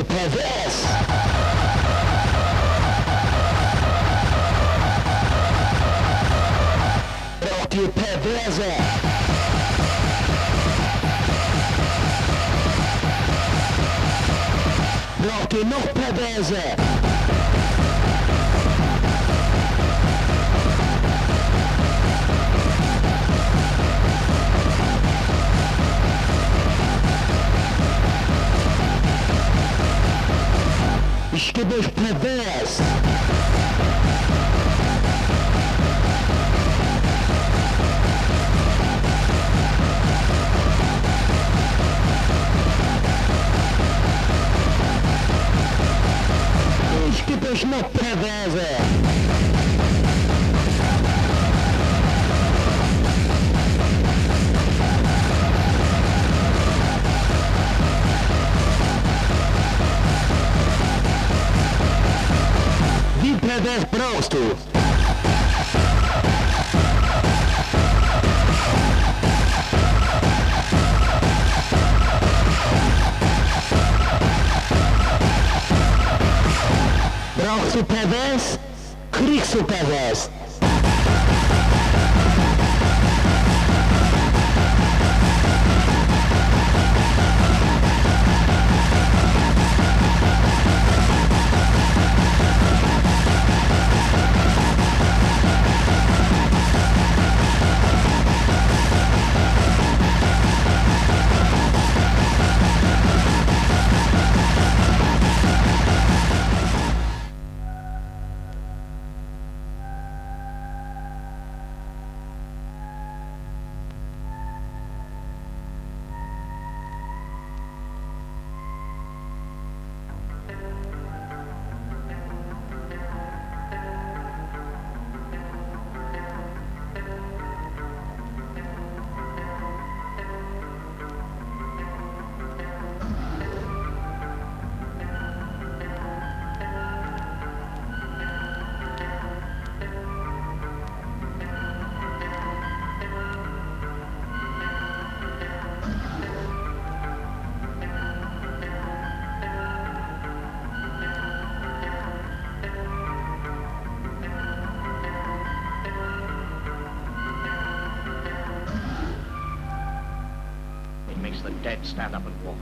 you perverse. you perversa. Não, que perversa. que dos plebeios. Os que não prevêem. impedes prostu. Rock superves, krik superves. stand up and walk.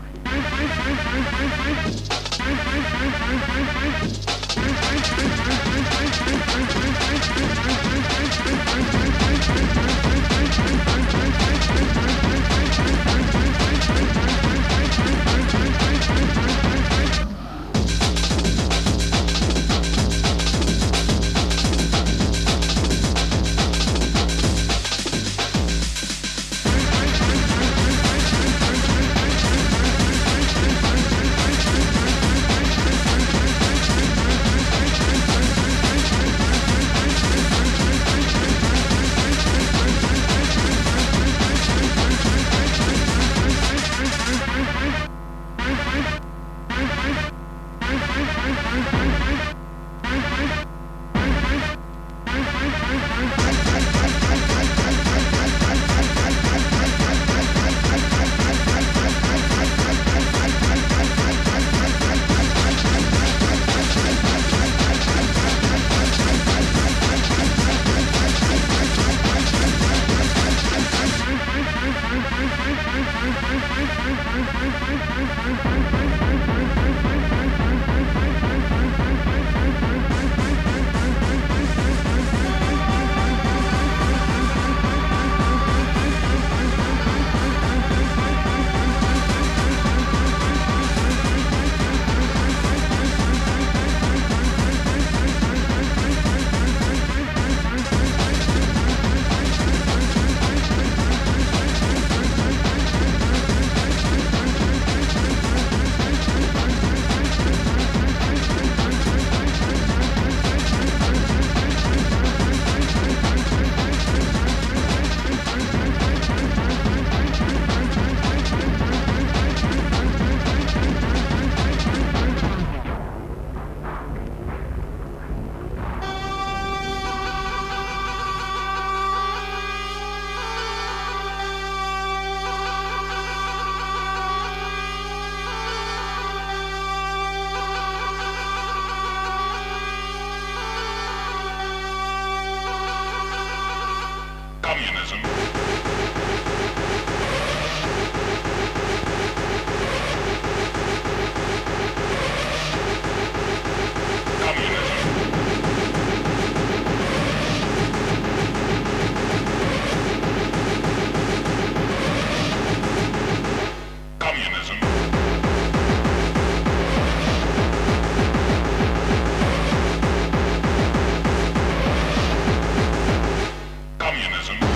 communism.